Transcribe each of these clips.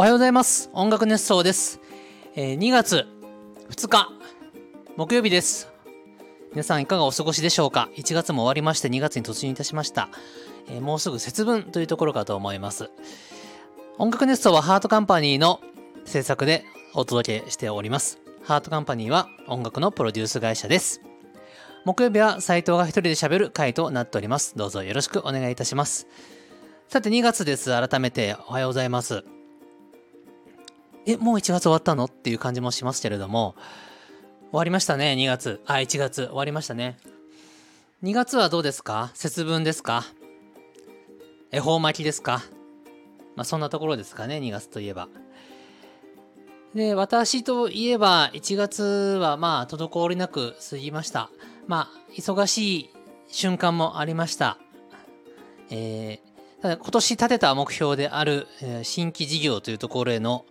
おはようございます。音楽熱奏です。えー2月2日、木曜日です。皆さんいかがお過ごしでしょうか ?1 月も終わりまして2月に突入いたしました。えーもうすぐ節分というところかと思います。音楽熱奏はハートカンパニーの制作でお届けしております。ハートカンパニーは音楽のプロデュース会社です。木曜日は斉藤が一人で喋る回となっております。どうぞよろしくお願いいたします。さて2月です。改めておはようございます。え、もう1月終わったの？っていう感じもしますけれども、終わりましたね、2月。あ、1月終わりましたね。2月はどうですか？節分ですか？恵方巻きですか？まあそんなところですかね、2月といえば。で、私といえば1月はまあ滞りなく過ぎました。まあ忙しい瞬間もありました。えーただ今年立てた目標である、えー新規事業というところへの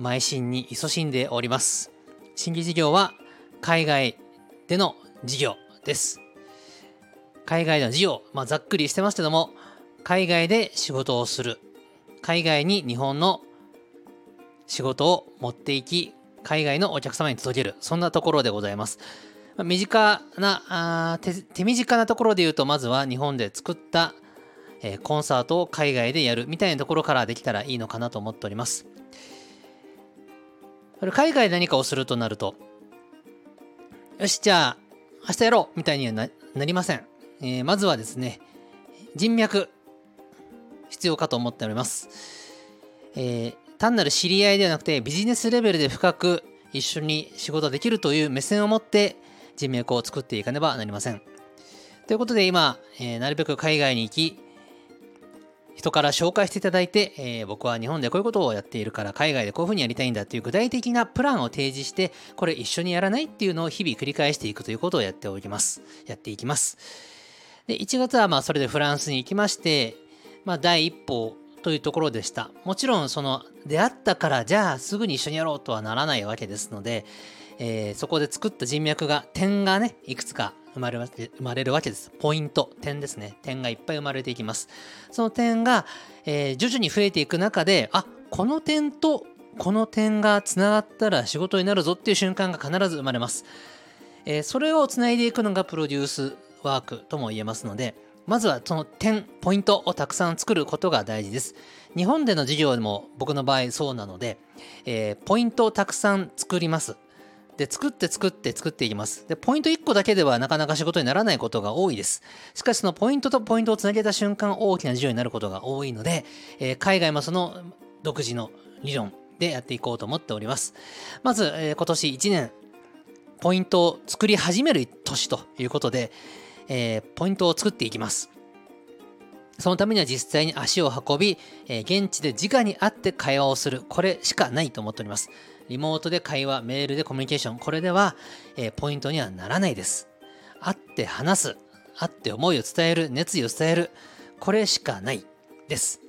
邁進に勤しんでおります。新規事業は海外での事業です。海外での事業、まあ、ざっくりしてますけども、海外で仕事をする。海外に日本の仕事を持っていき、海外のお客様に届ける。そんなところでございます。ま身近なあ手、手短なところで言うと、まずは日本で作った、えコンサートを海外でやるみたいなところからできたらいいのかなと思っております。これ海外何かをするとなると、よし、じゃあ、明日やろうみたいにはなりません、えーまずはですね、人脈、必要かと思っております。えー単なる知り合いではなくて、ビジネスレベルで深く一緒に仕事できるという目線を持って人脈を作っていかねばなりません。ということで今、えーなるべく海外に行き、人から紹介していただいて、えー僕は日本でこういうことをやっているから海外でこういうふうにやりたいんだっていう具体的なプランを提示してこれ一緒にやらないっていうのを日々繰り返していくということをやっておきます。やっていきます。で1月はまあそれでフランスに行きまして、まあ、第一歩というところでした。もちろんその出会ったからじゃあすぐに一緒にやろうとはならないわけですので、えーそこで作った人脈が点がねいくつか生まれ生まれるわけです。ポイント点ですね。点がいっぱい生まれていきます。その点が、えー徐々に増えていく中であこの点とこの点がつながったら仕事になるぞっていう瞬間が必ず生まれます、えーそれをつないでいくのがプロデュースワークとも言えますのでまずはその点ポイントをたくさん作ることが大事です。日本での授業でも僕の場合そうなので、えーポイントをたくさん作ります。で作って作って作っていきますでポイント1個だけではなかなか仕事にならないことが多いですしかしそのポイントとポイントをつなげた瞬間大きな事業になることが多いので、えー海外もその独自の理論でやっていこうと思っておりますまず、えー今年1年ポイントを作り始める年ということで、えーポイントを作っていきますそのためには実際に足を運び、え現地で直に会って会話をする。これしかないと思っております。リモートで会話、メールでコミュニケーション。これでは、えーポイントにはならないです。会って話す。会って思いを伝える。熱意を伝える。これしかないです。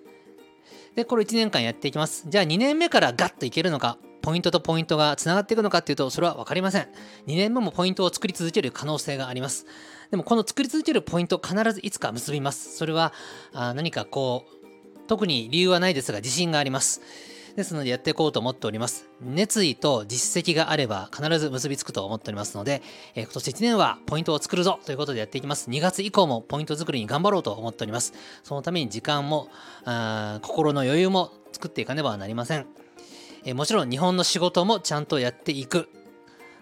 で、これ1年間やっていきます。じゃあ2年目からガッといけるのか、ポイントとポイントがつながっていくのかっていうと、それは分かりません。2年目もポイントを作り続ける可能性があります。でもこの作り続けるポイント必ずいつか結びます。それはあ何かこう、特に理由はないですが自信があります。ですのでやっていこうと思っております。熱意と実績があれば必ず結びつくと思っておりますので、えー今年1年はポイントを作るぞということでやっていきます。2月以降もポイント作りに頑張ろうと思っております。そのために時間も、あ心の余裕も作っていかねばなりません。えーもちろん日本の仕事もちゃんとやっていく。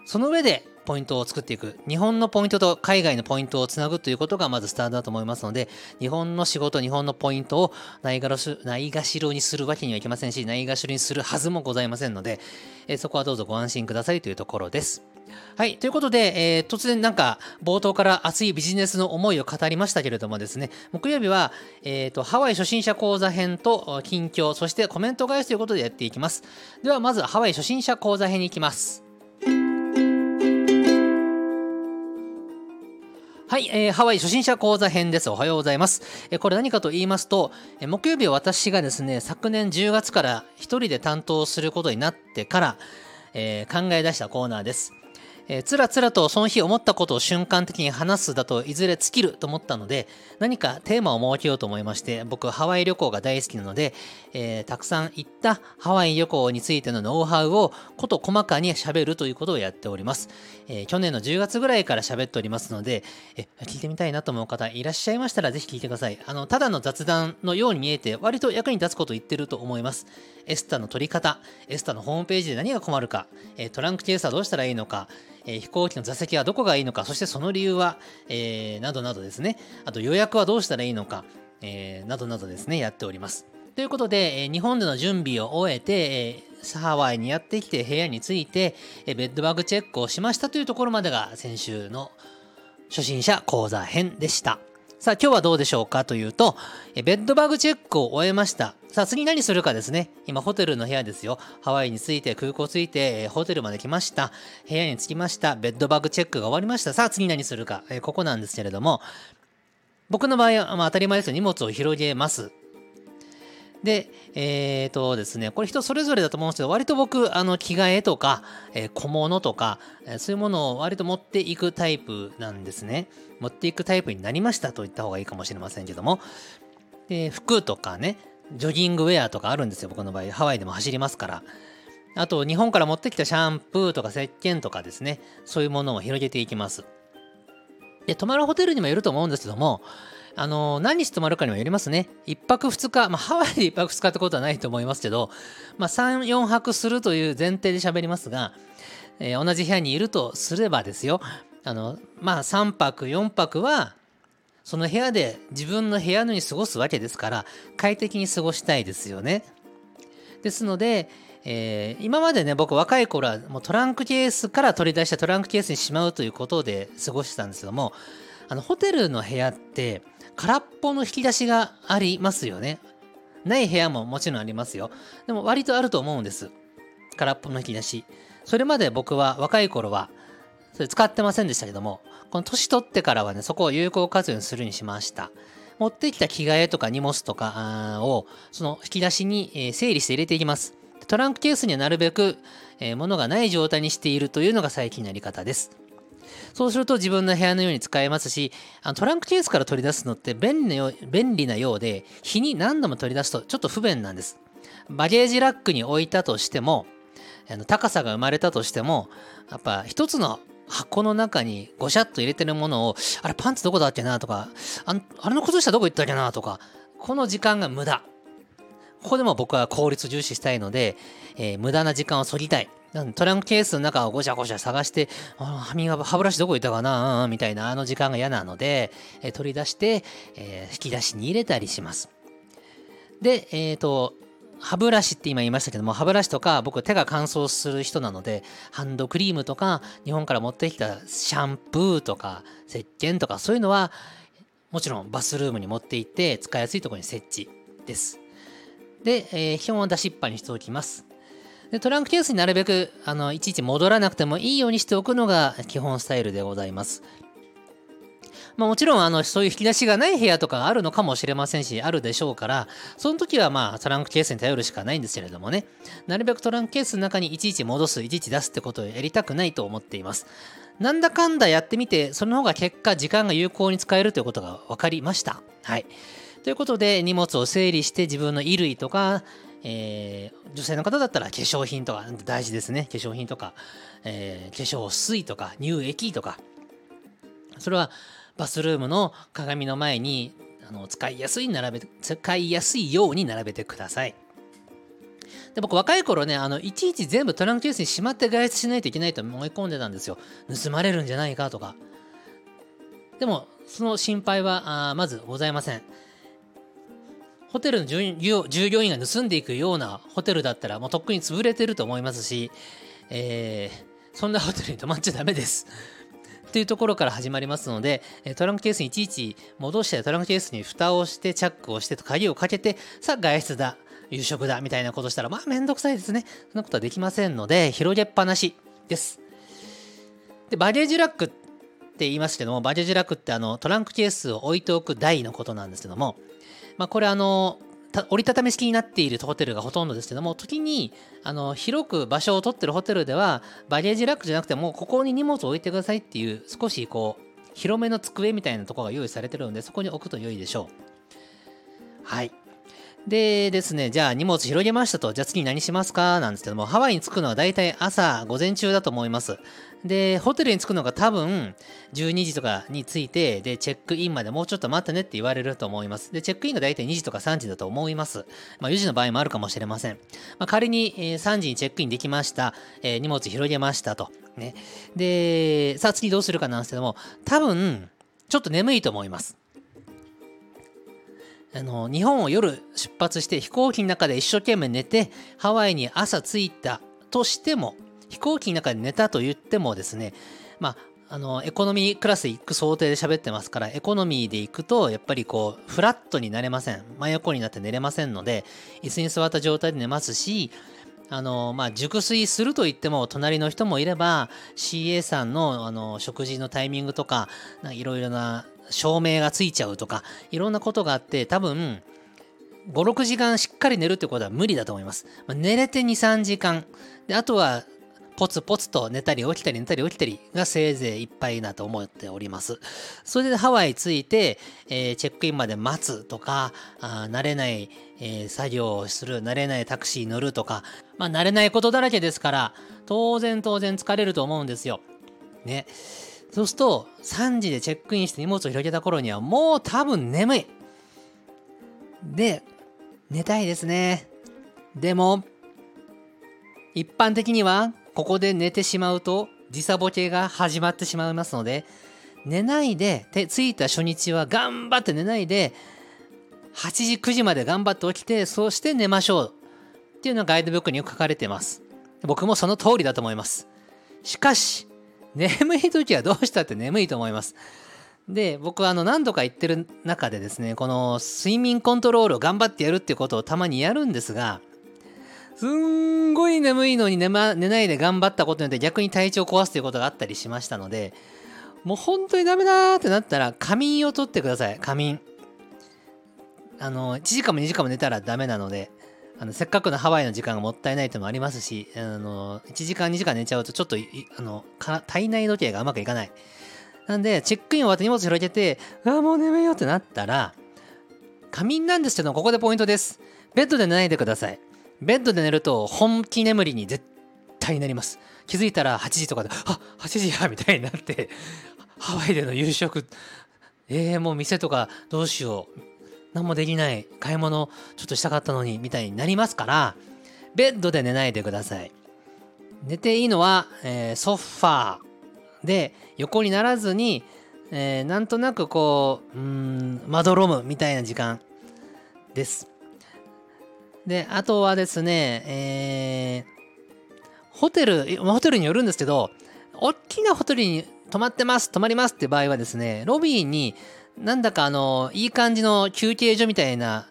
その上でポイントを作っていく。日本のポイントと海外のポイントをつなぐということがまずスタートだと思いますので、日本の仕事、日本のポイントをないがしないがしろにするわけにはいきませんし、ないがしろにするはずもございませんので、えそこはどうぞご安心くださいというところです。はい。ということで、えー突然なんか冒頭から熱いビジネスの思いを語りましたけれどもですね、木曜日は、えーと、ハワイ初心者講座編と近況、そしてコメント返しということでやっていきます。ではまずハワイ初心者講座編に行きます。はい、えーハワイ初心者講座編です。おはようございます。えーこれ何かと言いますと、えー木曜日は私がですね、昨年10月から一人で担当することになってから、えー考え出したコーナーです。えー、つらつらとその日思ったことを瞬間的に話すだといずれ尽きると思ったので何かテーマを設けようと思いまして僕ハワイ旅行が大好きなので、えー、たくさん行ったハワイ旅行についてのノウハウをこと細かに喋るということをやっております、えー、去年の10月ぐらいから喋っておりますので、え聞いてみたいなと思う方いらっしゃいましたらぜひ聞いてください。あのただの雑談のように見えて割と役に立つことを言ってると思います。エスタの取り方エスタのホームページで何が困るか、えトランクチェイサーどうしたらいいのかえー、飛行機の座席はどこがいいのか、そしてその理由は、えー、などなどですね、あと予約はどうしたらいいのか、えー、などなどですね、やっております。ということで、え日本での準備を終えて、えハワイにやってきて部屋に着いて、えベッドバグチェックをしましたというところまでが先週の初心者講座編でした。さあ今日はどうでしょうかというと、ベッドバグチェックを終えました。さあ次何するかですね。今ホテルの部屋ですよ。ハワイに着いて空港着いてホテルまで来ました。部屋に着きました。ベッドバグチェックが終わりました。さあ次何するか。ここなんですけれども、僕の場合は、まあ、当たり前ですよ。荷物を広げます。で、えっ、とですね、これ人それぞれだと思うんですけど、割と僕、あの、着替えとか、え、小物とか、え、そういうものを割と持っていくタイプなんですね。持っていくタイプになりましたと言った方がいいかもしれませんけども。で、服とかね、ジョギングウェアとかあるんですよ、僕の場合。ハワイでも走りますから。あと、日本から持ってきたシャンプーとか石鹸とかですね、そういうものを広げていきます。で、泊まるホテルにもよると思うんですけども、あの何日泊まるかにもよりますね。1泊2日、まあ、ハワイで1泊2日ってことはないと思いますけど、まあ、3、4泊するという前提で喋りますが、えー、同じ部屋にいるとすればですよ、あの、まあ、3泊、4泊は、その部屋で自分の部屋のに過ごすわけですから、快適に過ごしたいですよね。ですので、えー、今までね、僕若い頃はもうトランクケースから取り出したトランクケースにしまうということで過ごしてたんですけども、あの、ホテルの部屋って、空っぽの引き出しがありますよね。ない部屋ももちろんありますよ。でも割とあると思うんです。空っぽの引き出し。それまで僕は若い頃は、それ使ってませんでしたけども、この年取ってからはね、そこを有効活用するにしました。持ってきた着替えとか荷物とかを、その引き出しに整理して入れていきます。トランクケースにはなるべく、え物がない状態にしているというのが最近のやり方です。そうすると自分の部屋のように使えますし、あのトランクケースから取り出すのって便利なよ便利なようで、日に何度も取り出すとちょっと不便なんです。バゲージラックに置いたとしても、あの高さが生まれたとしても、やっぱ一つの箱の中にごしゃっと入れてるものを、あれパンツどこだっけなとか、ああれの靴下どこ行ったっけなとか、この時間が無駄。ここでも僕は効率重視したいので、えー、無駄な時間を削ぎたい。トランクケースの中をごちゃごちゃ探して、歯磨歯ブラシどこ行ったかなみたいなあの時間が嫌なので、え取り出して、えー、引き出しに入れたりします。で、えっ、ー、と、歯ブラシって今言いましたけども、歯ブラシとか僕手が乾燥する人なので、ハンドクリームとか、日本から持ってきたシャンプーとか、石鹸とか、そういうのは、もちろんバスルームに持って行って使いやすいところに設置です。で、えー、基本は出しっぱにしておきます。でトランクケースになるべくあのいちいち戻らなくてもいいようにしておくのが基本スタイルでございます。まあ、もちろんあのそういう引き出しがない部屋とかあるのかもしれませんし、あるでしょうから、その時はまあトランクケースに頼るしかないんですけれどもね、なるべくトランクケースの中にいちいち戻す、いちいち出すってことをやりたくないと思っています。なんだかんだやってみて、その方が結果時間が有効に使えるということが分かりました。はい。ということで荷物を整理して自分の衣類とか、えー、女性の方だったら化粧品とか大事ですね化粧品とか、えー、化粧水とか乳液とかそれはバスルームの鏡の前にあの使いやすい並べ使いやすいように並べてください。で僕若い頃ねあのいちいち全部トランクケースにしまって外出しないといけないと思い込んでたんですよ。盗まれるんじゃないかとか。でもその心配はあまずございません。ホテルの従業員が盗んでいくようなホテルだったらもうとっくに潰れてると思いますし、えー、そんなホテルに泊まっちゃダメです。というところから始まりますので、トランクケースにいちいち戻してトランクケースに蓋をしてチャックをして鍵をかけてさあ外出だ夕食だみたいなことしたらまあめんどくさいですね。そんなことはできませんので広げっぱなしです。でバゲージラックって言いますけどもバゲージラックってあのトランクケースを置いておく台のことなんですけどもまあ、これあの折りたたみ式になっているホテルがほとんどですけども、時に、あの、広く場所を取ってるホテルでは、バゲージラックじゃなくても、ここに荷物を置いてくださいっていう、少しこう、広めの机みたいなところが用意されてるので、そこに置くと良いでしょう。はい。でですね、じゃあ荷物広げましたと、じゃあ次何しますか？なんですけども、ハワイに着くのは大体朝、午前中だと思います。で、ホテルに着くのが多分、12時とかに着いて、で、チェックインまでもうちょっと待ってねって言われると思います。で、チェックインが大体2時とか3時だと思います。まあ、4時の場合もあるかもしれません。まあ、仮に、えー、3時にチェックインできました。えー、荷物広げましたと。ね。で、さあ次どうするかなんですけども、多分、ちょっと眠いと思います。あの日本を夜出発して飛行機の中で一生懸命寝てハワイに朝着いたとしても飛行機の中で寝たと言ってもですねまああのエコノミークラス行く想定で喋ってますからエコノミーで行くとやっぱりこうフラットになれません真横になって寝れませんので椅子に座った状態で寝ますしあのまあ、熟睡すると言っても隣の人もいれば CA さんのあの食事のタイミングとかいろいろな照明がついちゃうとか、いろんなことがあって、多分、5、6時間しっかり寝るってことは無理だと思います。まあ、寝れて2、3時間。で、あとは、ポツポツと寝たり起きたり寝たり起きたりがせいぜいいっぱいだと思っております。それでハワイ着いて、えー、チェックインまで待つとか、あ慣れない、えー、作業をする、慣れないタクシー乗るとか、まあ慣れないことだらけですから、当然当然疲れると思うんですよ。ね。そうすると、3時でチェックインして荷物を広げた頃にはもう多分眠い。で、寝たいですね。でも、一般的にはここで寝てしまうと時差ボケが始まってしまいますので、寝ないで、着いた初日は頑張って寝ないで、8時、9時まで頑張って起きて、そして寝ましょう。っていうのがガイドブックによく書かれています。僕もその通りだと思います。しかし、眠い時はどうしたって眠いと思います。で、僕はあの何度か言ってる中でですね、この睡眠コントロールを頑張ってやるっていうことをたまにやるんですが、すんごい眠いのに寝,、ま、寝ないで頑張ったことによって逆に体調を壊すということがあったりしましたので、もう本当にダメだってなったら仮眠を取ってください。仮眠。あの、1時間も2時間も寝たらダメなので、あのせっかくのハワイの時間がもったいないというのもありますし、あの1時間2時間寝ちゃうとちょっとあの体内時計がうまくいかない。なんで、チェックイン終わって荷物広げて、ああ、もう眠いよってなったら、仮眠なんですけど、ここでポイントです。ベッドで寝ないでください。ベッドで寝ると本気眠りに絶対なります。気づいたら8時とかで、あ8時やみたいになって、ハワイでの夕食、えー、もう店とかどうしよう。何もできない、買い物ちょっとしたかったのに、みたいになりますから、ベッドで寝ないでください。寝ていいのは、えー、ソファーで横にならずに、えー、なんとなくこう、うん、まどろむみたいな時間です。で、あとはですね、えー、ホテル、ホテルによるんですけど、大きなホテルに泊まってます、泊まりますって場合はですね、ロビーになんだかあの、いい感じの休憩所みたいな、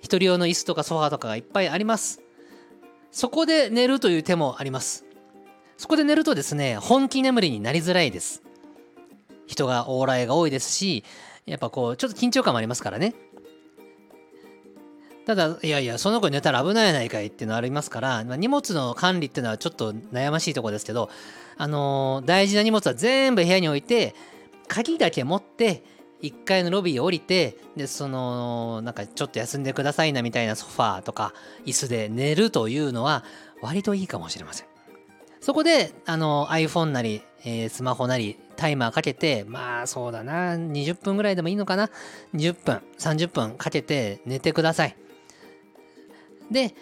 一人用の椅子とかソファーとかがいっぱいあります。そこで寝るという手もあります。そこで寝るとですね、本気眠りになりづらいです。人が往来が多いですし、やっぱこう、ちょっと緊張感もありますからね。ただ、いやいや、その子に寝たら危ないやないかいっていうのありますから、まあ、荷物の管理っていうのはちょっと悩ましいところですけど、あのー、大事な荷物は全部部屋に置いて、鍵だけ持って、1階のロビーを降りて、で、その、なんかちょっと休んでくださいなみたいなソファーとか椅子で寝るというのは割といいかもしれません。そこで、あの、iPhone なり、えー、スマホなり、タイマーかけて、まあそうだな、20分ぐらいでもいいのかな？20分、30分かけて寝てください。で、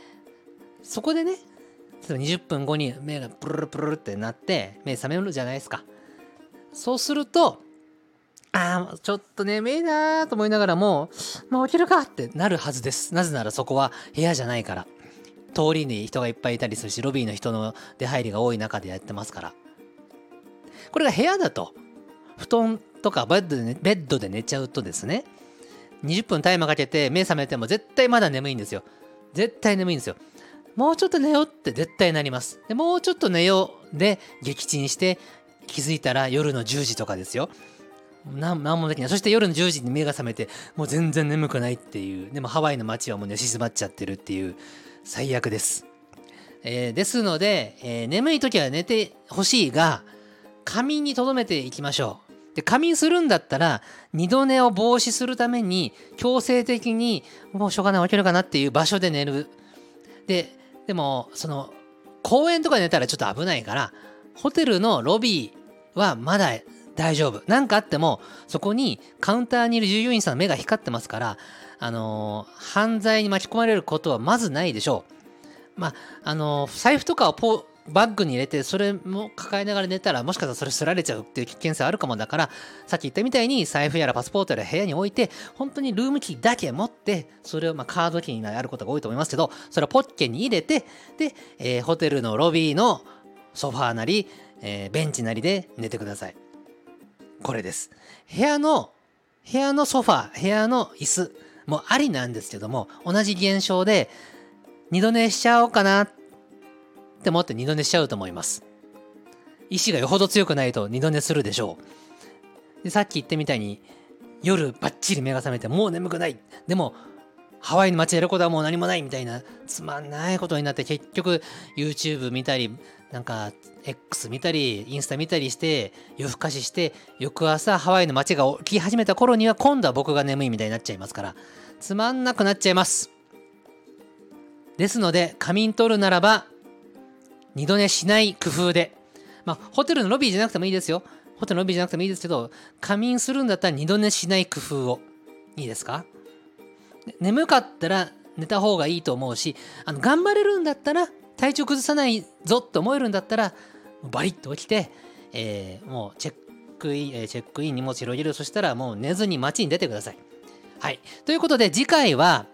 そこでね、20分後に目がプルルプルルってなって目覚めるじゃないですか。そうすると、ああ、ちょっと眠いなーと思いながらも、まあ起きるかってなるはずです。なぜならそこは部屋じゃないから。通りに人がいっぱいいたりするし、ロビーの人の出入りが多い中でやってますから。これが部屋だと、布団とかベッドで、ね、ベッドで寝ちゃうとですね、20分タイマーかけて目覚めても絶対まだ眠いんですよ。絶対眠いんですよ。もうちょっと寝ようって絶対なります。でもうちょっと寝ようで撃沈して気づいたら夜の10時とかですよ。なんなんもできないそして夜の10時に目が覚めてもう全然眠くないっていうでもハワイの街はもう寝静まっちゃってるっていう最悪です、えーですので、えー眠い時は寝てほしいが仮眠にとどめていきましょうで仮眠するんだったら二度寝を防止するために強制的にもうしょうがない起きるかなっていう場所で寝るででもその公園とかで寝たらちょっと危ないからホテルのロビーはまだ大丈夫。なんかあっても、そこにカウンターにいる従業員さんの目が光ってますから、あのー犯罪に巻き込まれることはまずないでしょう。まあ、あのー財布とかをポバッグに入れて、それも抱えながら寝たら、もしかしたらそれすられちゃうっていう危険性あるかもだから、さっき言ったみたいに財布やらパスポートやら部屋に置いて、本当にルームキーだけ持って、それをまカードキーになることが多いと思いますけど、それをポッケに入れて、で、えーホテルのロビーのソファーなり、えーベンチなりで寝てください。これです。部屋の、部屋のソファー、部屋の椅子もありなんですけども、同じ現象で、二度寝しちゃおうかなって思って二度寝しちゃうと思います。意志がよほど強くないと二度寝するでしょう。でさっき言ったみたいに、夜バッチリ目が覚めてもう眠くない。でも、ハワイの街やることはもう何もないみたいなつまんないことになって結局 YouTube 見たりなんか X 見たりインスタ見たりして夜更かしして翌朝ハワイの街が起き始めた頃には今度は僕が眠いみたいになっちゃいますからつまんなくなっちゃいますですので仮眠取るならば二度寝しない工夫で。まあホテルのロビーじゃなくてもいいですよ。ホテルのロビーじゃなくてもいいですけど仮眠するんだったら二度寝しない工夫を。いいですか？眠かったら寝た方がいいと思うしあの頑張れるんだったら体調崩さないぞって思えるんだったらバリッと起きて、えーもうチェックイン、えーチェックイン荷物広げる。そしたらもう寝ずに街に出てください。はい。ということで次回は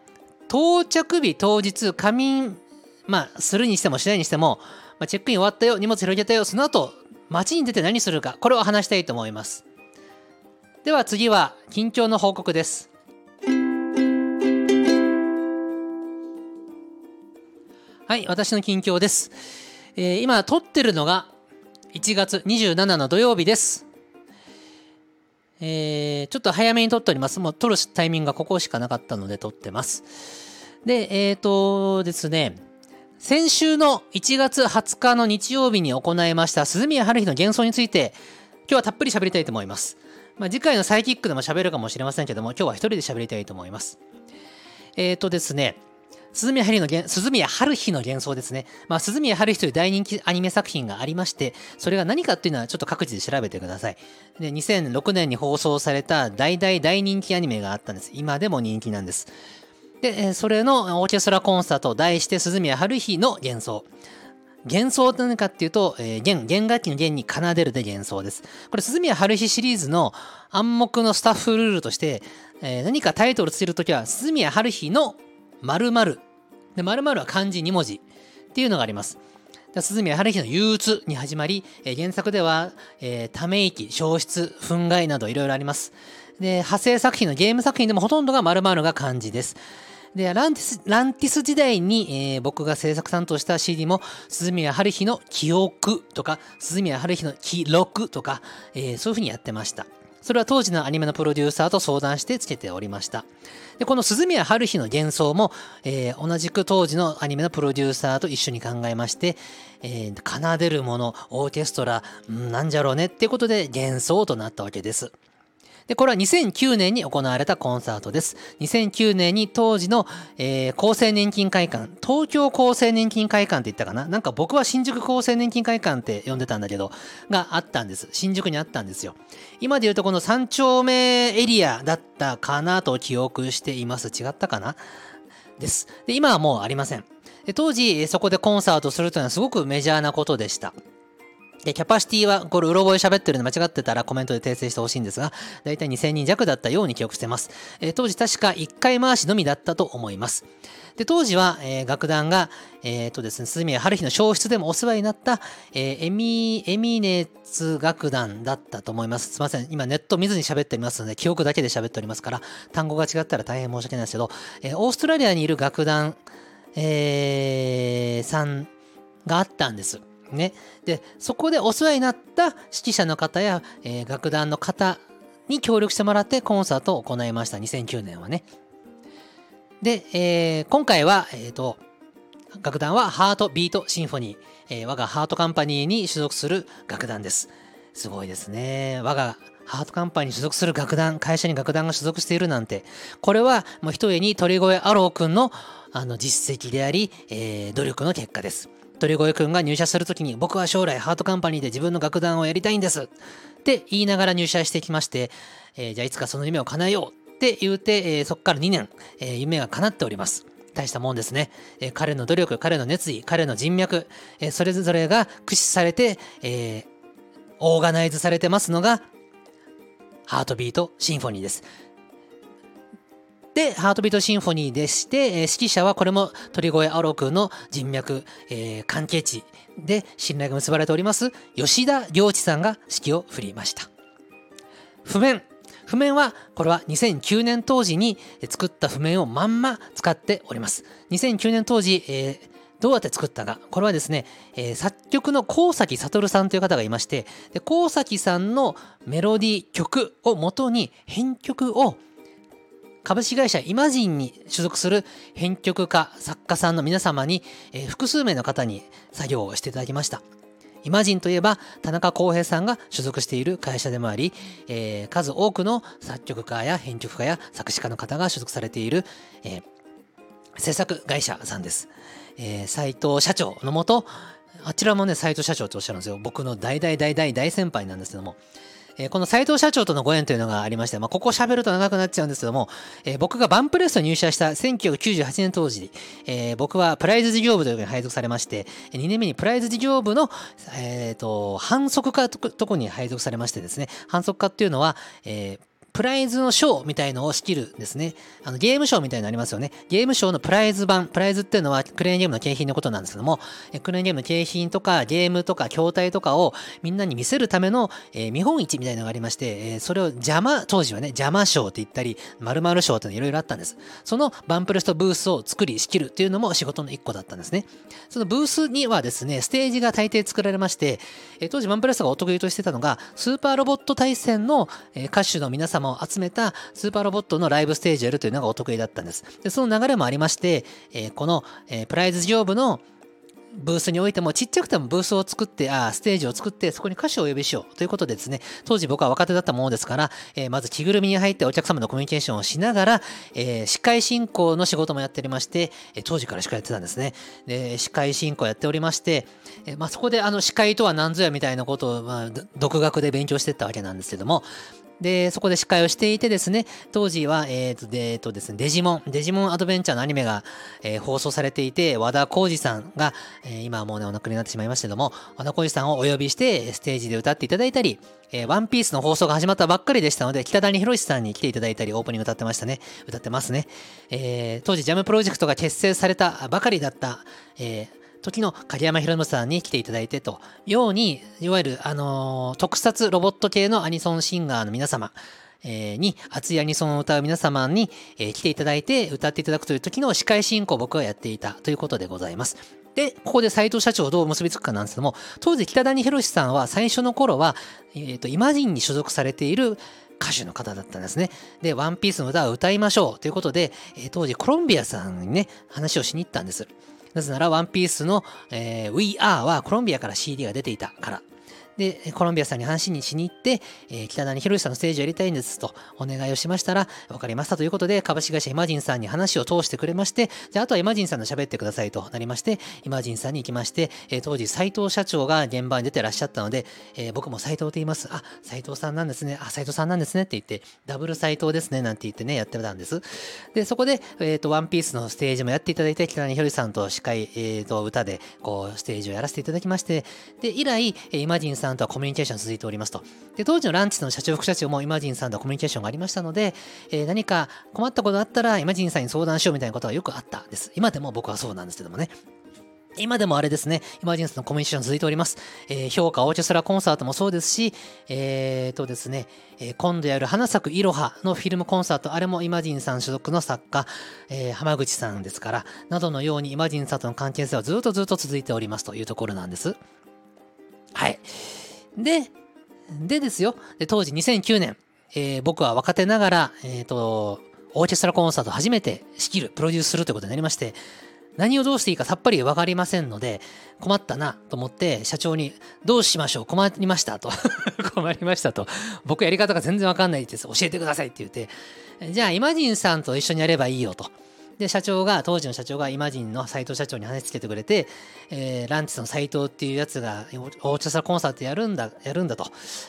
到着日当日仮眠まあするにしてもしないにしても、まあ、チェックイン終わったよ荷物広げたよその後街に出て何するかこれを話したいと思います。では次は近況の報告です。はい、私の近況です。えー今撮ってるのが1月27の土曜日です。えーちょっと早めに撮っております。もう撮るタイミングがここしかなかったので撮ってます。で、えっ、とですね、先週の1月20日の日曜日に行いました鈴宮春日の幻想について、今日はたっぷり喋りたいと思います。まあ、次回のサイキックでも喋るかもしれませんけども、今日は一人で喋りたいと思います。えっ、とですね、鈴宮春日の幻鈴宮春日の幻想ですね。まあ、鈴宮春日という大人気アニメ作品がありまして、それが何かっていうのはちょっと各自で調べてください。で、2006年に放送された大大大人気アニメがあったんです。今でも人気なんです。で、それのオーケストラコンサートを題して鈴宮春日の幻想。幻想って何かっていうと、えー弦、弦楽器の弦に奏でるで幻想です。これ、鈴宮春日シリーズの暗黙のスタッフルールとして、えー何かタイトルつけるときは、鈴宮春日の〇〇。で、〇〇は漢字2文字っていうのがあります。鈴宮春日の憂鬱に始まり、えー原作では、えーため息、消失、憤慨などいろいろあります。で、派生作品のゲーム作品でもほとんどが〇〇が漢字です。で、ランティス、ランティス時代に、えー僕が制作担当した CD も、鈴宮春日の記憶とか、鈴宮春日の記録とか、えーそういうふうにやってました。それは当時のアニメのプロデューサーと相談してつけておりました。で、この鈴宮春日の幻想も、えー同じく当時のアニメのプロデューサーと一緒に考えまして、えー奏でるもの、オーケストラ、うんなんじゃろうねっていうことで幻想となったわけです。で、これは2009年に行われたコンサートです。2009年に当時の、えー厚生年金会館、東京厚生年金会館って言ったかな？なんか僕は新宿厚生年金会館って呼んでたんだけど、があったんです。新宿にあったんですよ。今で言うとこの三丁目エリアだったかなと記憶しています。違ったかな？です。で、今はもうありません。で当時、そこでコンサートするというのはすごくメジャーなことでした。で、キャパシティは、これ、うろ覚え喋ってるので間違ってたらコメントで訂正してほしいんですが、だいたい2000人弱だったように記憶してます。えー当時確か1回回しのみだったと思います。で、当時は、えー楽団が、えっ、とですね、鈴宮春日の消失でもお世話になった、えーエミ、エミネツ楽団だったと思います。すいません。今ネット見ずに喋っておりますので、記憶だけで喋っておりますから、単語が違ったら大変申し訳ないですけど、えーオーストラリアにいる楽団、えーさんがあったんです。ね。で、そこでお世話になった指揮者の方や、えー楽団の方に協力してもらってコンサートを行いました。2009年はね。で、えー、今回は、えっ、ー、と、楽団はハートビートシンフォニー、えー、我がハートカンパニーに所属する楽団です。すごいですね。我がハートカンパニーに所属する楽団、会社に楽団が所属しているなんて、これはもう一重に鳥越アローくんのあの実績であり、えー、努力の結果です。鳥越くんが入社するときに僕は将来ハートカンパニーで自分の楽団をやりたいんですって言いながら入社してきまして、えー、じゃあいつかその夢を叶えようって言うて、えー、そこから2年、えー、夢が叶っております。大したもんですね。え、彼の努力、彼の熱意、彼の人脈、え、それぞれが駆使されて、えー、オーガナイズされてますのが、ハートビートシンフォニーです。で、ハートビートシンフォニーでして、え、指揮者はこれも鳥越アロ君の人脈、えー、関係値で信頼が結ばれております吉田良一さんが指揮を振りました。譜面。譜面は、これは2009年当時に作った譜面をまんま使っております。2009年当時、えーどうやって作ったか。これはですね、えー、作曲の高崎悟さんという方がいまして、で高崎さんのメロディー曲を元に編曲を株式会社イマジンに所属する編曲家、作家さんの皆様に、えー、複数名の方に作業をしていただきました。イマジンといえば田中康平さんが所属している会社でもあり、えー、数多くの作曲家や編曲家や作詞家の方が所属されている、えー、制作会社さんです。えー、斉藤社長のもと、あちらもね、斉藤社長とおっしゃるんですよ。僕の大大大大大先輩なんですけども、えー、この斎藤社長とのご縁というのがありまして、まあ、ここ喋ると長くなっちゃうんですけども、えー、僕がバンプレスト入社した1998年当時、えー、僕はプライズ事業部というのに配属されまして、2年目にプライズ事業部の、えーと、反則課とこに配属されましてですね、反則課っていうのは、えープライズの賞みたいのを仕切るんですね。あのゲーム賞みたいになりますよね。ゲーム賞のプライズ版、プライズっていうのはクレーンゲームの景品のことなんですけども、えクレーンゲームの景品とかゲームとか筐体とかをみんなに見せるための、えー、見本市みたいなのがありまして、えー、それを邪魔、当時はね、邪魔賞って言ったり、〇〇賞っていろいろあったんです。そのバンプレストブースを作り仕切るっていうのも仕事の一個だったんですね。そのブースにはですね、ステージが大抵作られまして、えー、当時バンプレストがお得意としてたのが、スーパーロボット対戦の、え歌手の皆様を集めたスーパーロボットのライブステージをやるというのがお得意だったんです。でその流れもありまして、えー、この、えー、プライズ事業部のブースにおいてもちっちゃくてもブースを作って、あステージを作ってそこに歌手をお呼びしようということでですね、当時僕は若手だったものですから、えー、まず着ぐるみに入ってお客様のコミュニケーションをしながら、えー、司会進行の仕事もやっておりまして、えー、当時から司会やってたんですね。で、司会進行やっておりまして、えー、まあ、そこであの司会とは何ぞやみたいなことを、まあ、独学で勉強してったわけなんですけども、で、そこで司会をしていてですね、当時は、えっ、ー、と、で、えっ、ー、とですね、デジモン、デジモンアドベンチャーのアニメが、えー、放送されていて、和田浩二さんが、え今はもうね、お亡くなりになってしまいましたけども、和田浩二さんをお呼びして、ステージで歌っていただいたり、えワンピースの放送が始まったばっかりでしたので、北谷宏さんに来ていただいたり、オープニング歌ってましたね。歌ってますね。え当時、ジャムプロジェクトが結成されたばかりだった、えー、時の影山博之さんに来ていただいてと、ように、いわゆる、あのー、特撮ロボット系のアニソンシンガーの皆様、えー、に、熱いアニソンを歌う皆様に、えー、来ていただいて歌っていただくという時の司会進行を僕はやっていたということでございます。で、ここで斎藤社長どう結びつくかなんですけども、当時北谷宏さんは最初の頃は、えっ、ー、と、イマジンに所属されている歌手の方だったんですね。で、ワンピースの歌を歌いましょうということで、えー、当時コロンビアさんにね、話をしに行ったんです。なぜなら、ワンピースの、えー、We Are はコロンビアから CD が出ていたから。で、コロンビアさんに話にしに行って、えー、北谷宏さんのステージをやりたいんですとお願いをしましたら、分かりましたということで、株式会社イマジンさんに話を通してくれまして、じゃあ、あとはイマジンさんの喋ってくださいとなりまして、イマジンさんに行きまして、えー、当時斉藤社長が現場に出てらっしゃったので、えー、僕も斉藤と言います。あ、斉藤さんなんですね。あ、斉藤さんなんですねって言って、ダブル斉藤ですねなんて言ってね、やってたんです。で、そこで、えっ、と、ワンピースのステージもやっていただいて、北谷宏さんと司会、えっ、と、歌で、こう、ステージをやらせていただきまして、で、以来、イマジンさんさんとはコミュニケーション続いておりますと。で、当時のランチの社長副社長もイマジンさんとコミュニケーションがありましたので、えー、何か困ったことがあったらイマジンさんに相談しようみたいなことがよくあったです。今でも僕はそうなんですけどもね。今でもあれですね、イマジンスのコミュニケーション続いております。えー、評価オーケストラコンサートもそうですし、えー、とですね、えー、今度やる花咲くいろはのフィルムコンサート、あれもイマジンさん所属の作家、えー、浜口さんですから、などのようにイマジンさんとの関係性はずっとずっと続いておりますというところなんです。はい。で、でですよ、で当時2009年、えー、僕は若手ながら、えっ、ー、と、オーケストラコンサート初めて仕切る、プロデュースするということになりまして、何をどうしていいかさっぱり分かりませんので、困ったなと思って社長に、どうしましょう困りましたと。困りましたと。僕やり方が全然分かんないです。教えてくださいって言って、じゃあイマジンさんと一緒にやればいいよと。で、社長が、当時の社長がイマジンの斎藤社長に話しつけてくれて、えー、ランチの斎藤っていうやつが、オーチャサコンサートやるんだ、やるんだと。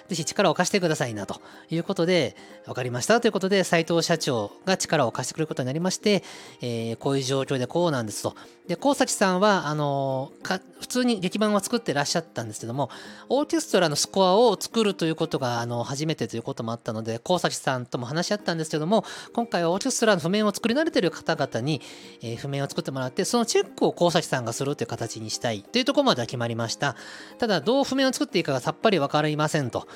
ぜひ力を貸してくださいな、ということで、分かりましたということで、斎藤社長が力を貸してくれることになりまして、えー、こういう状況でこうなんですと。で、高崎さんは、あのか、普通に劇版を作ってらっしゃったんですけども、オーケストラのスコアを作るということが、あの、初めてということもあったので、高崎さんとも話し合ったんですけども、今回はオーケストラの譜面を作り慣れてる方々に、え、譜面を作ってもらって、そのチェックを高崎さんがするという形にしたいというところまでは決まりました。ただ、どう譜面を作っていいかがさっぱりわかりませんと。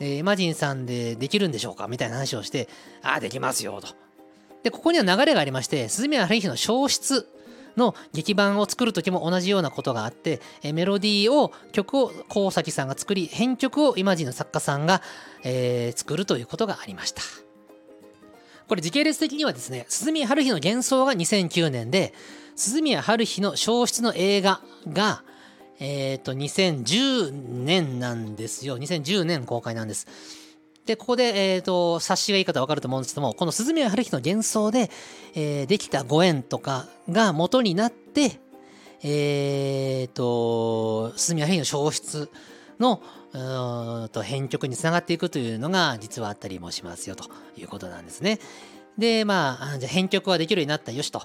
えー、マジンさんでできるんでしょうか？みたいな話をして、ああ、できますよと。で、ここには流れがありまして、鈴宮春日の消失の劇版を作る時も同じようなことがあって、えメロディーを曲を高崎さんが作り編曲をイマジンの作家さんが、えー、作るということがありましたこれ時系列的にはですね鈴宮春日の幻想が2009年で鈴宮春日の消失の映画がえっ、ー、と2010年なんですよ。2010年公開なんです。で、ここで、えっ、ー、と、察しがいい方わかると思うんですけども、この鈴宮春日の幻想で、えー、できたご縁とかが元になって、えっ、ー、と、鈴宮春日の消失の、うんと編曲につながっていくというのが実はあったりもしますよということなんですね。で、まあ、じゃ編曲はできるようになったよしと。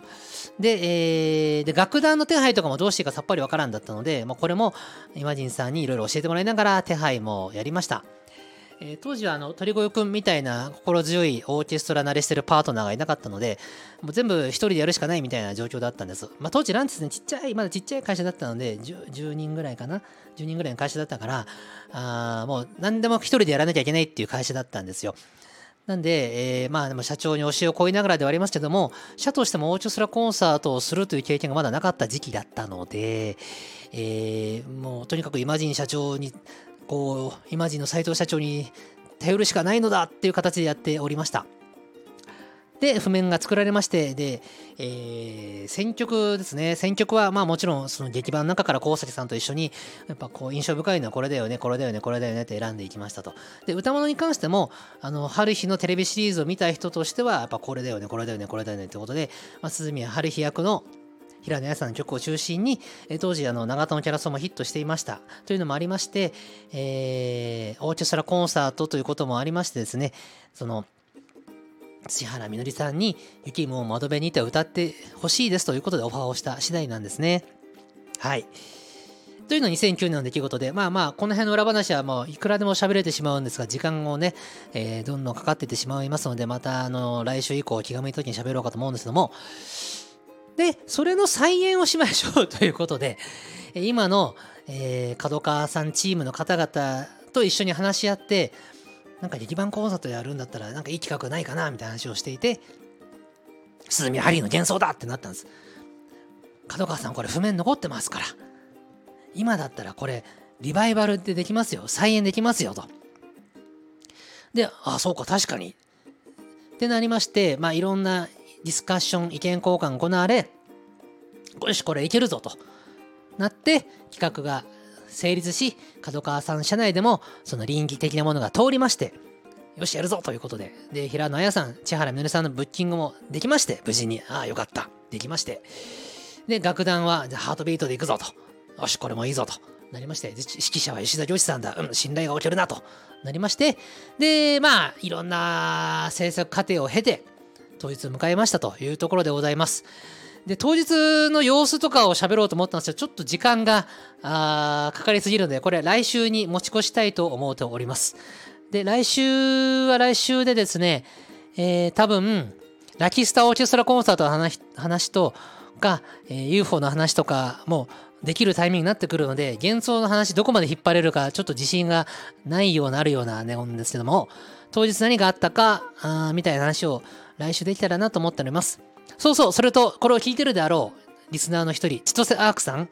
で、えー、で、楽団の手配とかもどうしていいかさっぱりわからんだったので、まあ、これもイマジンさんにいろいろ教えてもらいながら手配もやりました。えー、当時はあの鳥越くんみたいな心強いオーケストラ慣れしてるパートナーがいなかったので、もう全部一人でやるしかないみたいな状況だったんです。まあ、当時ランチスね、ちっちゃい、まだちっちゃい会社だったので10、10人ぐらいかな、10人ぐらいの会社だったから、あもう何でも一人でやらなきゃいけないっていう会社だったんですよ。なんで、えー、まあでも社長に教えを請いながらではありますけども、社としてもオーケストラコンサートをするという経験がまだなかった時期だったので、えー、もうとにかくイマジン社長に、こう、イマジンの斎藤社長に頼るしかないのだっていう形でやっておりました。で、譜面が作られまして、で、えー、選曲ですね。選曲は、まあもちろん、その劇版の中から高崎さんと一緒に、やっぱこう、印象深いのはこれだよね、これだよね、これだよねって選んでいきましたと。で、歌物に関しても、あの、春日のテレビシリーズを見た人としては、やっぱこれだよね、これだよね、これだよねってことで、まあ、鈴宮春日役の平野綾さんの曲を中心に、え当時あの長友キャラソンもヒットしていましたというのもありまして、えー、オーケストラコンサートということもありましてですねその千原みのりさんに「雪も窓辺にて歌ってほしいです」ということでオファーをした次第なんですね。はい。というのは2009年の出来事で、まあまあ、この辺の裏話はもういくらでも喋れてしまうんですが、時間をね、えー、どんどんかかっていってしまいますので、また、あの、来週以降気が向いた時に喋ろうかと思うんですけども、で、それの再演をしましょうということで、今の、えー、角川さんチームの方々と一緒に話し合って、なんか劇版講座とやるんだったら、なんかいい企画ないかなみたいな話をしていて、鈴宮ハリーの幻想だってなったんです。角川さんこれ譜面残ってますから。今だったらこれ、リバイバルってできますよ。再演できますよと。で、ああ、そうか、確かに。ってなりまして、まあいろんなディスカッション、意見交換行われ、よし、これいけるぞと。なって、企画が成立し、角川さん社内でもその臨機的なものが通りまして、よし、やるぞということで、で、平野綾さん、千原みのりさんのブッキングもできまして、無事に、ああ、よかった、できまして、で、楽団は、じゃハートビートでいくぞと、よし、これもいいぞと。なりまして、指揮者は吉田行司さんだ、うん、信頼がおけるなと。なりまして、で、まあ、いろんな制作過程を経て、当日迎えましたというところでございます。で、当日の様子とかを喋ろうと思ったんですけど、ちょっと時間があかかりすぎるので、これ来週に持ち越したいと思っております。で、来週は来週でですね、えー、多分、ラキスタオーケストラコンサートの話話とか、えー、UFO の話とかもできるタイミングになってくるので、弦奏の話どこまで引っ張れるかちょっと自信がないようなあるようなね、んですけども、当日何があったか、あみたいな話を来週できたらなと思っております。そうそう、それと、これを聞いてるであろう、リスナーの一人、千歳アークさん。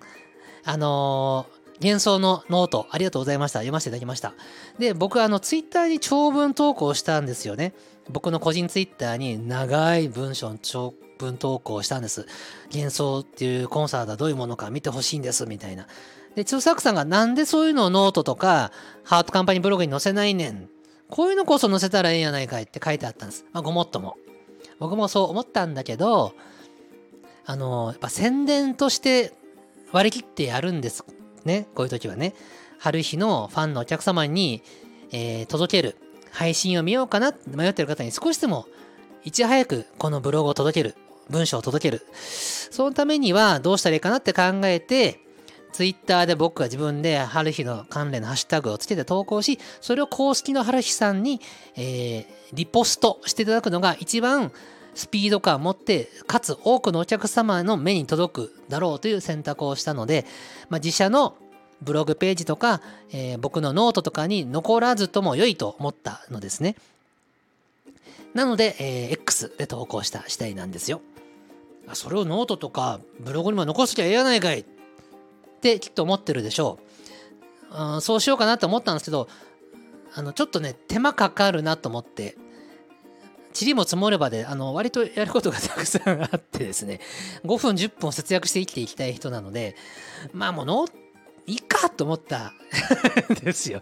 あのー、弦奏のノート、ありがとうございました。読ませていただきました。で、僕、あの、ツイッターに長文投稿したんですよね。僕の個人ツイッターに長い文章長文投稿したんです。弦奏っていうコンサートはどういうものか見てほしいんです、みたいな。で、通作さんがなんでそういうのをノートとか、ハートカンパニーブログに載せないねん。こういうのこそ載せたらええんやないかいって書いてあったんです。まあ、ごもっとも。僕もそう思ったんだけど、あの、やっぱ宣伝として割り切ってやるんです。ね。こういう時はね。春日のファンのお客様に、えー、届ける。配信を見ようかなって迷ってる方に少しでもいち早くこのブログを届ける。文章を届ける。そのためにはどうしたらいいかなって考えて、ツイッターで僕が自分で春日の関連のハッシュタグをつけて投稿し、それを公式の春日さんに、えー、リポストしていただくのが一番スピード感を持って、かつ多くのお客様の目に届くだろうという選択をしたので、まあ、自社のブログページとか、えー、僕のノートとかに残らずとも良いと思ったのですね。なので、えー、X で投稿した次第なんですよ。それをノートとかブログにも残すきゃええやないかいってきっと思ってるでしょう。うん、そうしようかなと思ったんですけど、あの、ちょっとね、手間かかるなと思って、塵も積もればで、あの、割とやることがたくさんあってですね、5分、10分節約して生きていきたい人なので、まあもうノーいいかと思ったですよ。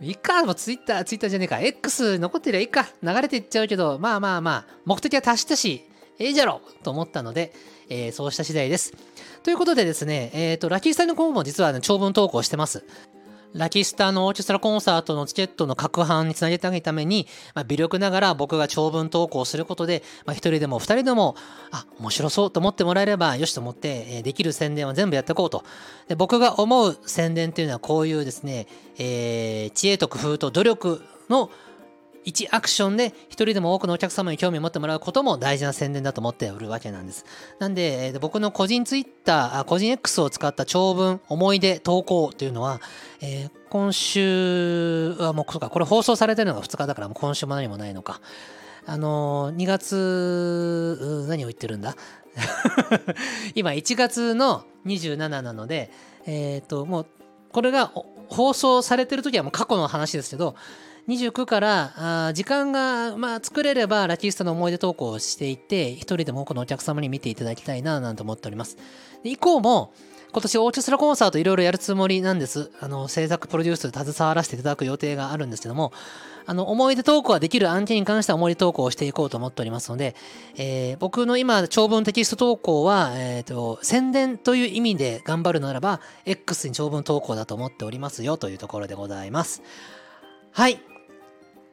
いいか、もうツイッター、ツイッターじゃねえか。X 残ってりゃいいか。流れていっちゃうけど、まあまあまあ、目的は達したし、ええじゃろと思ったので、えー、そうした次第です。ということでですね、えっ、ー、と、ラキスタイルの方も実は、ね、長文投稿してます。ラキスタのオーケストラコンサートのチケットの拡販につなげてあげるために、まあ、微力ながら僕が長文投稿することで、まあ、1人でも2人でも、あ、面白そうと思ってもらえればよしと思って、えー、できる宣伝は全部やっていこうと。で僕が思う宣伝っていうのはこういうですね、えー、知恵と工夫と努力の1アクションで一人でも多くのお客様に興味を持ってもらうことも大事な宣伝だと思っておるわけなんです。なんで、えー、僕の個人ツイッター、個人 X を使った長文、思い出、投稿というのは、えー、今週はもう、これ放送されてるのが2日だから今週も何もないのか。あのー、2月、何を言ってるんだ？今1月の27なので、えっ、ー、と、もう、これが放送されてる時はもう過去の話ですけど、29からあ時間が、まあ、作れればラキスタの思い出投稿をしていて一人でも多くのお客様に見ていただきたいななんて思っております。で以降も今年オーケストラコンサートいろいろやるつもりなんです。あの制作プロデュースで携わらせていただく予定があるんですけどもあの思い出投稿ができる案件に関しては思い出投稿をしていこうと思っておりますので、えー、僕の今長文テキスト投稿は、えーと宣伝という意味で頑張るならば X に長文投稿だと思っておりますよというところでございます。はい。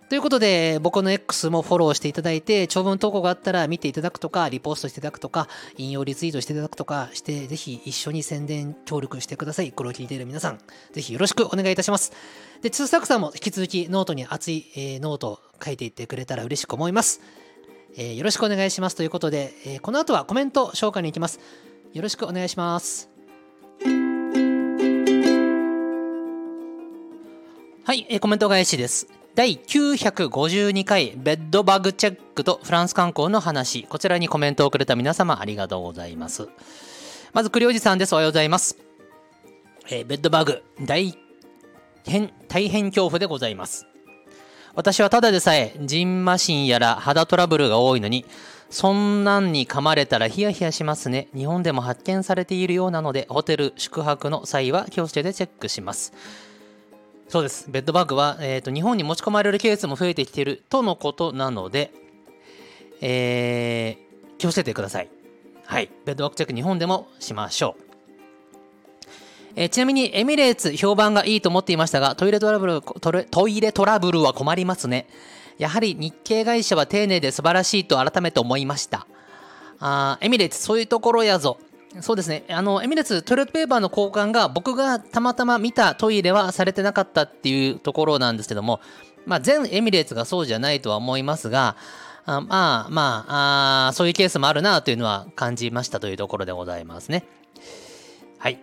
ということで、僕の X もフォローしていただいて、長文投稿があったら見ていただくとか、リポストしていただくとか、引用リツイートしていただくとかして、ぜひ一緒に宣伝協力してください。これを聞いている皆さん、ぜひよろしくお願いいたします。で、通作さんも引き続きノートに熱い、えー、ノートを書いていってくれたら嬉しく思います。えー、よろしくお願いしますということで、えー、この後はコメント紹介に行きます。よろしくお願いします。はい、えー、コメント返しです。第952回ベッドバグチェックとフランス観光の話。こちらにコメントをくれた皆様ありがとうございます。まず、栗おじさんです。おはようございます。えー、ベッドバグ、大変、大変恐怖でございます。私はただでさえ、ジンマシンやら肌トラブルが多いのに、そんなんに噛まれたらヒヤヒヤしますね。日本でも発見されているようなので、ホテル宿泊の際は気をつけてチェックします。そうです。ベッドバッグは、えーと、日本に持ち込まれるケースも増えてきているとのことなので、えー、気をつけてください。はい。ベッドバッグチェック日本でもしましょう。えー、ちなみにエミレーツ評判がいいと思っていましたがトイレトラブルトイレトラブルは困りますねやはり日系会社は丁寧で素晴らしいと改めて思いましたあエミレーツそういうところやぞそうですね。あの、エミレツトイレットペーパーの交換が僕がたまたま見たトイレはされてなかったっていうところなんですけども、まあ、全エミレーツがそうじゃないとは思いますが、あまあまああ、そういうケースもあるなというのは感じましたというところでございますね。はい。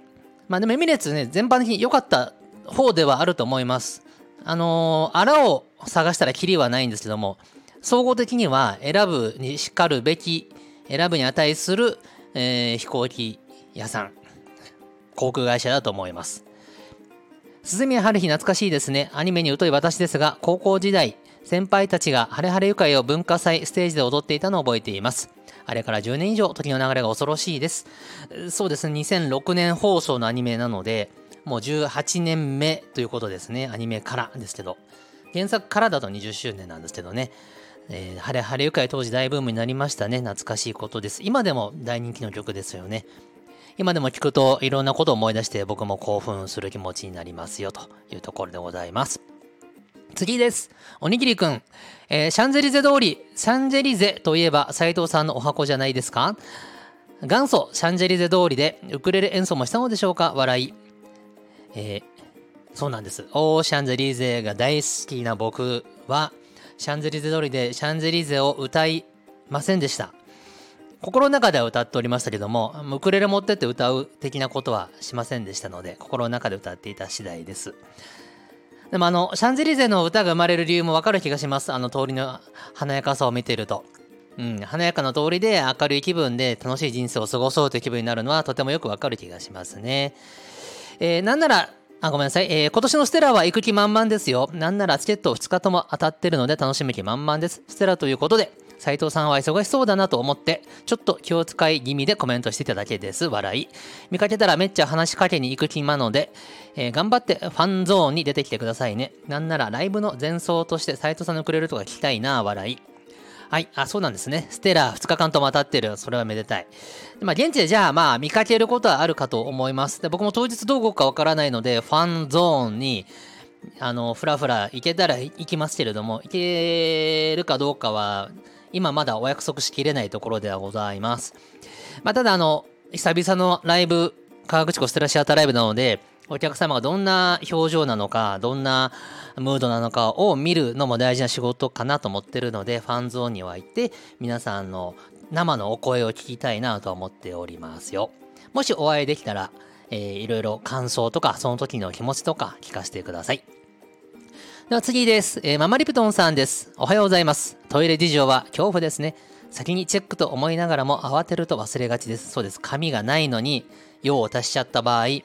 まあでもエミレーツね、全般的に良かった方ではあると思います。あのー、あらを探したらキリはないんですけども、総合的には選ぶにしかるべき、選ぶに値するえー、飛行機屋さん、航空会社だと思います。鈴宮春日懐かしいですね。アニメに疎い私ですが、高校時代、先輩たちがハレハレ愉快を文化祭ステージで踊っていたのを覚えています。あれから10年以上、時の流れが恐ろしいです。そうですね、2006年放送のアニメなので、もう18年目ということですね。アニメからですけど。原作からだと20周年なんですけどね。えー、晴れ晴れ愉快当時大ブームになりましたね。懐かしいことです。今でも大人気の曲ですよね。今でも聞くといろんなことを思い出して僕も興奮する気持ちになりますよというところでございます。次です。おにぎりくん。えー、シャンゼリゼ通り、シャンゼリゼといえば斉藤さんのお箱じゃないですか？元祖シャンゼリゼ通りでウクレレ演奏もしたのでしょうか？笑い。えー、そうなんです。オーシャンゼリゼが大好きな僕は、シャンゼリゼ通りでシャンゼリゼを歌いませんでした。心の中では歌っておりましたけども、ウクレレ持ってって歌う的なことはしませんでしたので、心の中で歌っていた次第です。でもあの、シャンゼリゼの歌が生まれる理由もわかる気がします。あの通りの華やかさを見ていると。うん、華やかな通りで明るい気分で楽しい人生を過ごそうという気分になるのはとてもよくわかる気がしますね。えー、なんなら、あ、ごめんなさい。えー、今年のステラは行く気満々ですよ。なんならチケット2日とも当たってるので楽しむ気満々です。ステラということで、斉藤さんは忙しそうだなと思って、ちょっと気を使い気味でコメントしていただけです。笑い。見かけたらめっちゃ話しかけに行く気なので、えー、頑張ってファンゾーンに出てきてくださいね。なんならライブの前奏として斉藤さんのくれるとか聞きたいな、笑い。はい。あ、そうなんですね。ステラ2日間とも当たってる。それはめでたい。まあ、現地でじゃあ、まあ、見かけることはあるかと思います。で僕も当日どう動くかわからないので、ファンゾーンに、あの、ふらふら行けたら行きますけれども、行けるかどうかは、今まだお約束しきれないところではございます。まあ、ただ、あの、久々のライブ、川口湖ステラシアタライブなので、お客様がどんな表情なのか、どんなムードなのかを見るのも大事な仕事かなと思ってるので、ファンゾーンには行って、皆さんの生のお声を聞きたいなと思っておりますよ。もしお会いできたら、えー、いろいろ感想とか、その時の気持ちとか聞かせてください。では次です。えー、ママリプトンさんです。おはようございます。トイレ事情は恐怖ですね。先にチェックと思いながらも慌てると忘れがちです。そうです。紙がないのに用を足しちゃった場合、い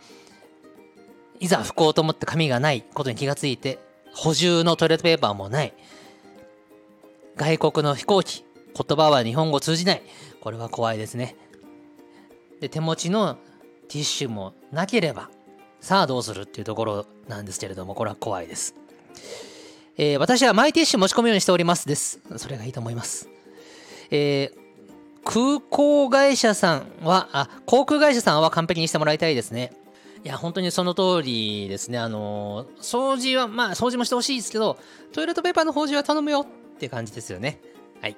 ざ拭こうと思って紙がないことに気がついて、補充のトイレットペーパーもない。外国の飛行機、言葉は日本語通じない。これは怖いですね。で、手持ちのティッシュもなければ、さあどうするっていうところなんですけれども、これは怖いです。えー、私はマイティッシュ持ち込むようにしておりますです。それがいいと思います。えー、空港会社さんは、あ、航空会社さんは完璧にしてもらいたいですね。いや、本当にその通りですね。あの、掃除は、まあ、掃除もしてほしいですけど、トイレットペーパーの掃除は頼むよって感じですよね。はい。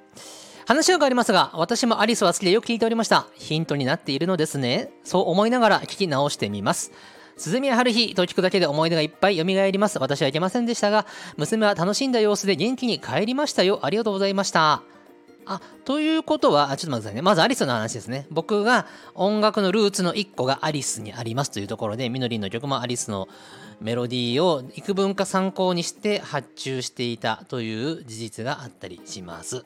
話は変わりますが、私もアリスは好きでよく聞いておりました。ヒントになっているのですね。そう思いながら聞き直してみます。鈴宮春日と聞くだけで思い出がいっぱい蘇ります。私はいけませんでしたが、娘は楽しんだ様子で元気に帰りましたよ。ありがとうございました。あ、ということは、ちょっと待ってくださいね。まずアリスの話ですね。僕が音楽のルーツの1個がアリスにありますというところで、みのりんの曲もアリスのメロディーを幾分か参考にして発注していたという事実があったりします。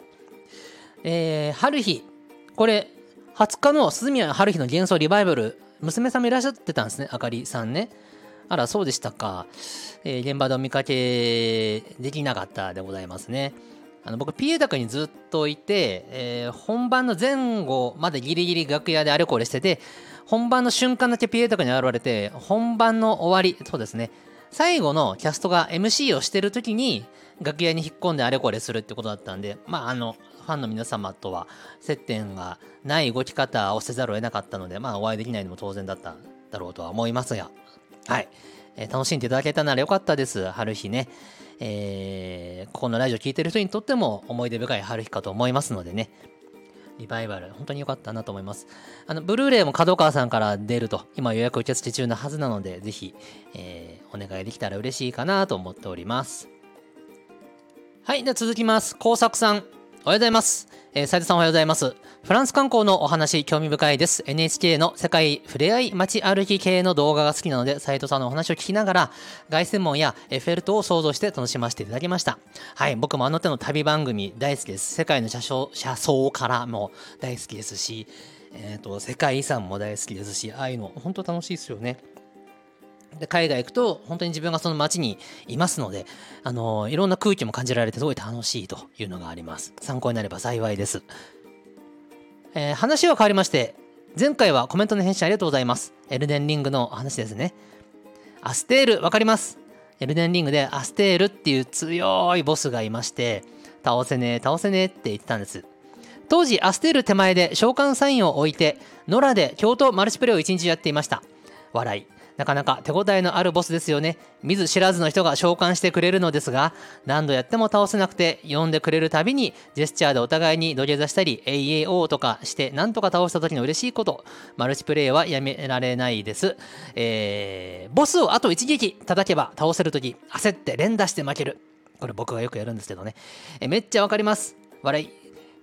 えー、春日。これ、20日の鈴宮春日の幻想リバイバル娘さんもいらっしゃってたんですね、あかりさんね。あら、そうでしたか。えー、現場でお見かけできなかったでございますね。あの僕、ピエタクにずっといて、えー、本番の前後までギリギリ楽屋であれこれしてて、本番の瞬間だけピエタクに現れて、本番の終わり、そうですね、最後のキャストが MC をしてる時に、楽屋に引っ込んであれこれするってことだったんで、まあ、あの、ファンの皆様とは接点がない動き方をせざるを得なかったので、まあ、お会いできないのも当然だっただろうとは思いますが、はい。えー、楽しんでいただけたならよかったです。春日ね。えー、ここのラジオ聴いてる人にとっても思い出深い春日かと思いますのでね。リバイバル、本当に良かったなと思います。あの、ブルーレイも角川さんから出ると、今予約受付中のはずなので、ぜひ、えー、お願いできたら嬉しいかなと思っております。はい、では続きます。工作さん。おはようございます。えー、斉藤さんおはようございます。フランス観光のお話、興味深いです。NHK の世界ふれあい街歩き系の動画が好きなので、斉藤さんのお話を聞きながら、凱旋門やエッフェル塔を想像して楽しませていただきました。はい、僕もあの手の旅番組大好きです。世界の車掌車窓からも大好きですし、えっ、ー、と、世界遺産も大好きですし、ああいうの、本当楽しいですよね。で海外行くと本当に自分がその街にいますので、あのいろんな空気も感じられてすごい楽しいというのがあります。参考になれば幸いです。えー、話は変わりまして、前回はコメントの返信ありがとうございます。エルデンリングの話ですね。アステール、わかります？エルデンリングでアステールっていう強いボスがいまして、倒せねえ、倒せねえって言ってたんです。当時、アステール手前で召喚サインを置いて、野良で京都マルチプレイを一日やっていました。笑い。なかなか手応えのあるボスですよね。見ず知らずの人が召喚してくれるのですが、何度やっても倒せなくて、呼んでくれるたびに、ジェスチャーでお互いに土下座したり、AAO とかして、なんとか倒した時の嬉しいこと、マルチプレイはやめられないです。えー、ボスをあと一撃叩けば倒せる時、焦って連打して負ける。これ僕がよくやるんですけどね。えめっちゃわかります。笑い。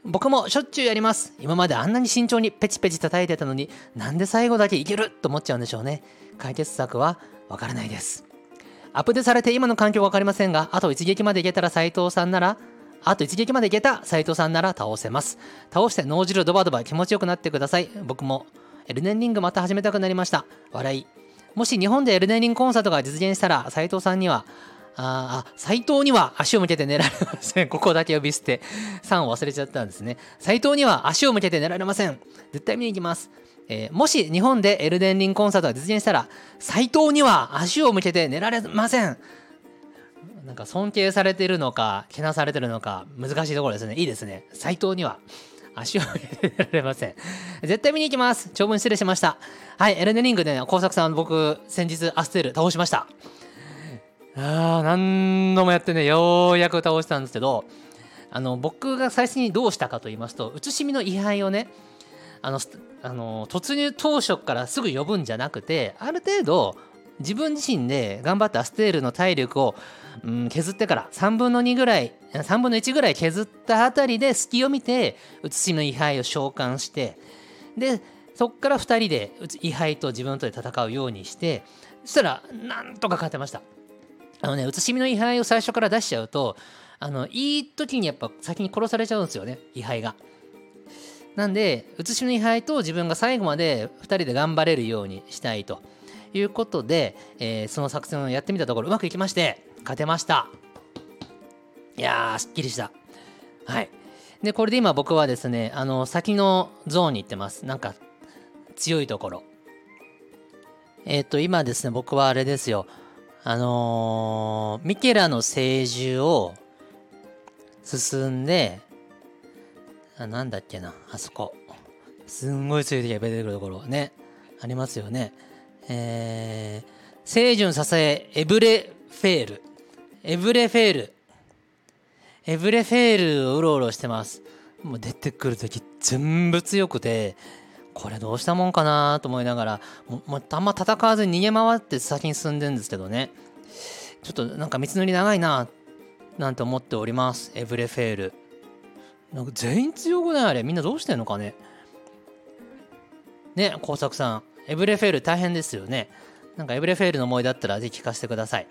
僕もしょっちゅうやります。今まであんなに慎重にペチペチ叩いてたのになんで最後だけいける？と思っちゃうんでしょうね。解決策はわからないです。アップデされて今の環境はわかりませんが、あと一撃までいけたら斉藤さんなら、あと一撃までいけた斉藤さんなら倒せます。倒して脳汁ドバドバ気持ちよくなってください。僕もエルデンリングまた始めたくなりました。笑い。もし日本でエルデンリングコンサートが実現したら斉藤さんにはああ、斎藤には足を向けて寝られません。ここだけ呼び捨て。3を忘れちゃったんですね。斎藤には足を向けて寝られません。絶対見に行きます。えー、もし日本でエルデンリンコンサートが実現したら、斎藤には足を向けて寝られません。なんか尊敬されてるのか、けなされてるのか、難しいところですね。いいですね。斎藤には足を向けて寝られません。絶対見に行きます。長文失礼しました。はい、エルデンリングでね、工作さん、僕、先日アステル倒しました。あ何度もやってねようやく倒したんですけどあの僕が最初にどうしたかと言いますと写しみの位牌をねあのあの突入当初からすぐ呼ぶんじゃなくてある程度自分自身で頑張ってアステールの体力を、うん、削ってから3分の2ぐらい3分の1ぐらい削ったあたりで隙を見て写しの位牌を召喚してでそっから2人で位牌と自分とで戦うようにしてそしたらなんとか勝てました。あのね、写しみの位牌を最初から出しちゃうと、あの、いい時にやっぱ先に殺されちゃうんですよね、位牌が。なんで、写しの位牌と自分が最後まで2人で頑張れるようにしたいということで、えー、その作戦をやってみたところ、うまくいきまして、勝てました。いやー、すっきりした。はい。で、これで今僕はですね、あの、先のゾーンに行ってます。なんか、強いところ。えっ、ー、と、今ですね、僕はあれですよ。あのー、ミケラの聖獣を進んで、あ、なんだっけな、あそこ。すんごい強い時が出てくるところね。ありますよね。えー、聖樹の支え、エブレフェール。エブレフェール。エブレフェールをうろうろしてます。もう出てくる時全部強くて、これどうしたもんかなと思いながらもうあんま戦わずに逃げ回って先に進んでるんですけどねちょっとなんか道のり長いななんて思っておりますエブレフェールなんか全員強くないあれみんなどうしてんのかねね工作さんエブレフェール大変ですよねなんかエブレフェールの思いだったらぜひ聞かせてください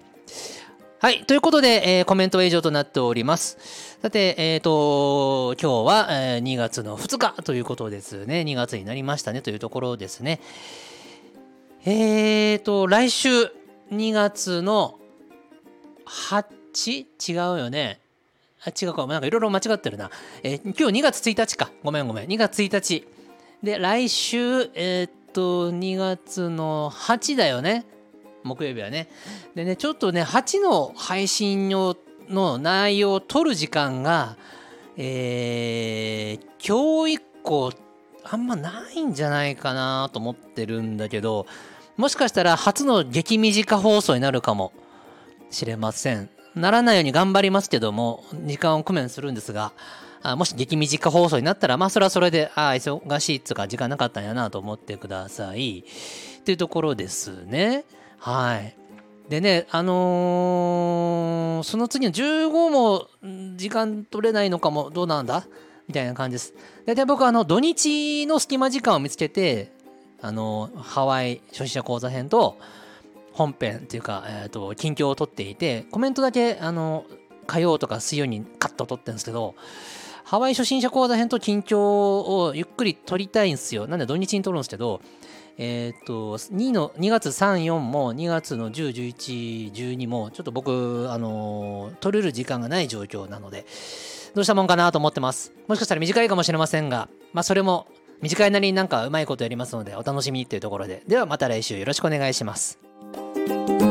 はい。ということで、えー、コメントは以上となっております。さて、えっ、ー、と、今日は、えー、2月の2日ということですね。2月になりましたねというところですね。えっ、ー、と、来週2月の 8? 違うよね。あ、違うか。なんかいろいろ間違ってるな。えー、今日2月1日か。ごめんごめん。2月1日。で、来週、えっと、2月の8だよね。木曜日はね。でね、ちょっとね、8の配信のの内容を取る時間が、えー、今日以降、あんまないんじゃないかなと思ってるんだけど、もしかしたら初の激短放送になるかもしれません。ならないように頑張りますけども、時間を工面するんですが、あもし激短放送になったら、まあそれはそれで、ああ、忙しいっつうか時間なかったんやなと思ってください。っていうところですね。はい。でね、あのー、その次の15も時間取れないのかも、どうなんだ？みたいな感じです。大体僕はあの土日の隙間時間を見つけて、あのー、ハワイ初心者講座編と本編っていうか、えーと、近況を取っていて、コメントだけ、あの火曜とか水曜にカット取ってるんですけど、ハワイ初心者講座編と近況をゆっくり撮りたいんですよ。なんで土日に撮るんですけど、えっ、と2の2月34も2月の10、11、12もちょっと僕、あのー、取れる時間がない状況なのでどうしたもんかなと思ってます。もしかしたら短いかもしれませんがまあそれも短いなりになんかうまいことやりますのでお楽しみというところで。ではまた来週よろしくお願いします。you